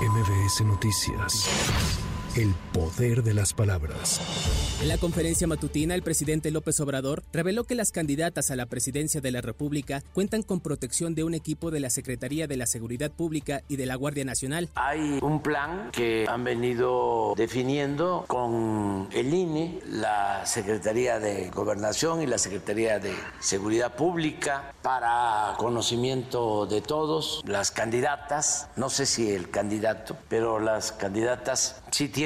MBS Noticias. El poder de las palabras. En la conferencia matutina, el presidente López Obrador reveló que las candidatas a la presidencia de la República cuentan con protección de un equipo de la Secretaría de la Seguridad Pública y de la Guardia Nacional. Hay un plan que han venido definiendo con el INE, la Secretaría de Gobernación y la Secretaría de Seguridad Pública para conocimiento de todos, las candidatas, no sé si el candidato, pero las candidatas sí tienen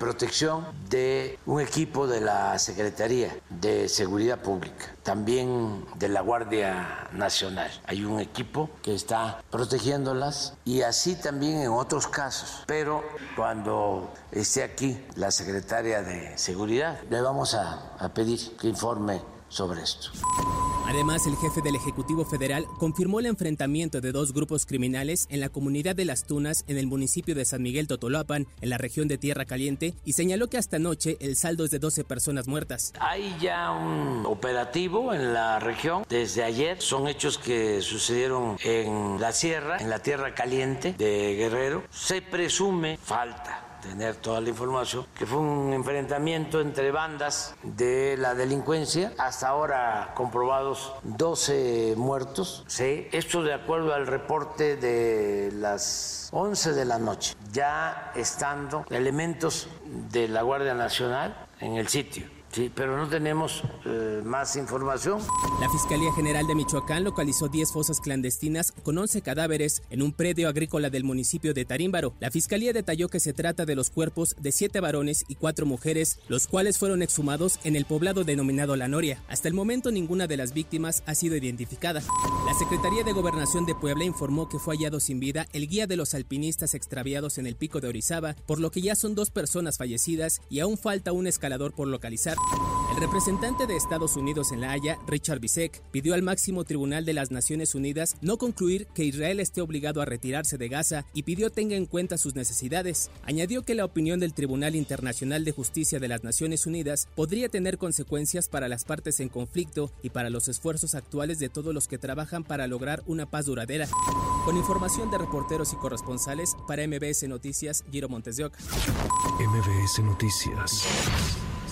protección de un equipo de la Secretaría de Seguridad Pública, también de la Guardia Nacional. Hay un equipo que está protegiéndolas y así también en otros casos. Pero cuando esté aquí la secretaria de Seguridad, le vamos a, a pedir que informe sobre esto. Además, el jefe del Ejecutivo Federal confirmó el enfrentamiento de dos grupos criminales en la comunidad de Las Tunas, en el municipio de San Miguel Totolapan, en la región de Tierra Caliente, y señaló que hasta anoche el saldo es de 12 personas muertas. Hay ya un operativo en la región desde ayer. Son hechos que sucedieron en la sierra, en la Tierra Caliente de Guerrero. Se presume falta tener toda la información, que fue un enfrentamiento entre bandas de la delincuencia, hasta ahora comprobados 12 muertos, ¿sí? esto de acuerdo al reporte de las 11 de la noche, ya estando elementos de la Guardia Nacional en el sitio. Sí, pero no tenemos eh, más información. La Fiscalía General de Michoacán localizó 10 fosas clandestinas con 11 cadáveres en un predio agrícola del municipio de Tarímbaro. La Fiscalía detalló que se trata de los cuerpos de 7 varones y 4 mujeres, los cuales fueron exhumados en el poblado denominado La Noria. Hasta el momento ninguna de las víctimas ha sido identificada. La Secretaría de Gobernación de Puebla informó que fue hallado sin vida el guía de los alpinistas extraviados en el pico de Orizaba, por lo que ya son dos personas fallecidas y aún falta un escalador por localizar. El representante de Estados Unidos en La Haya, Richard Bisek, pidió al máximo tribunal de las Naciones Unidas no concluir que Israel esté obligado a retirarse de Gaza y pidió tenga en cuenta sus necesidades. Añadió que la opinión del Tribunal Internacional de Justicia de las Naciones Unidas podría tener consecuencias para las partes en conflicto y para los esfuerzos actuales de todos los que trabajan para lograr una paz duradera. Con información de reporteros y corresponsales para MBS Noticias, Giro Montes de Oca. MBS Noticias.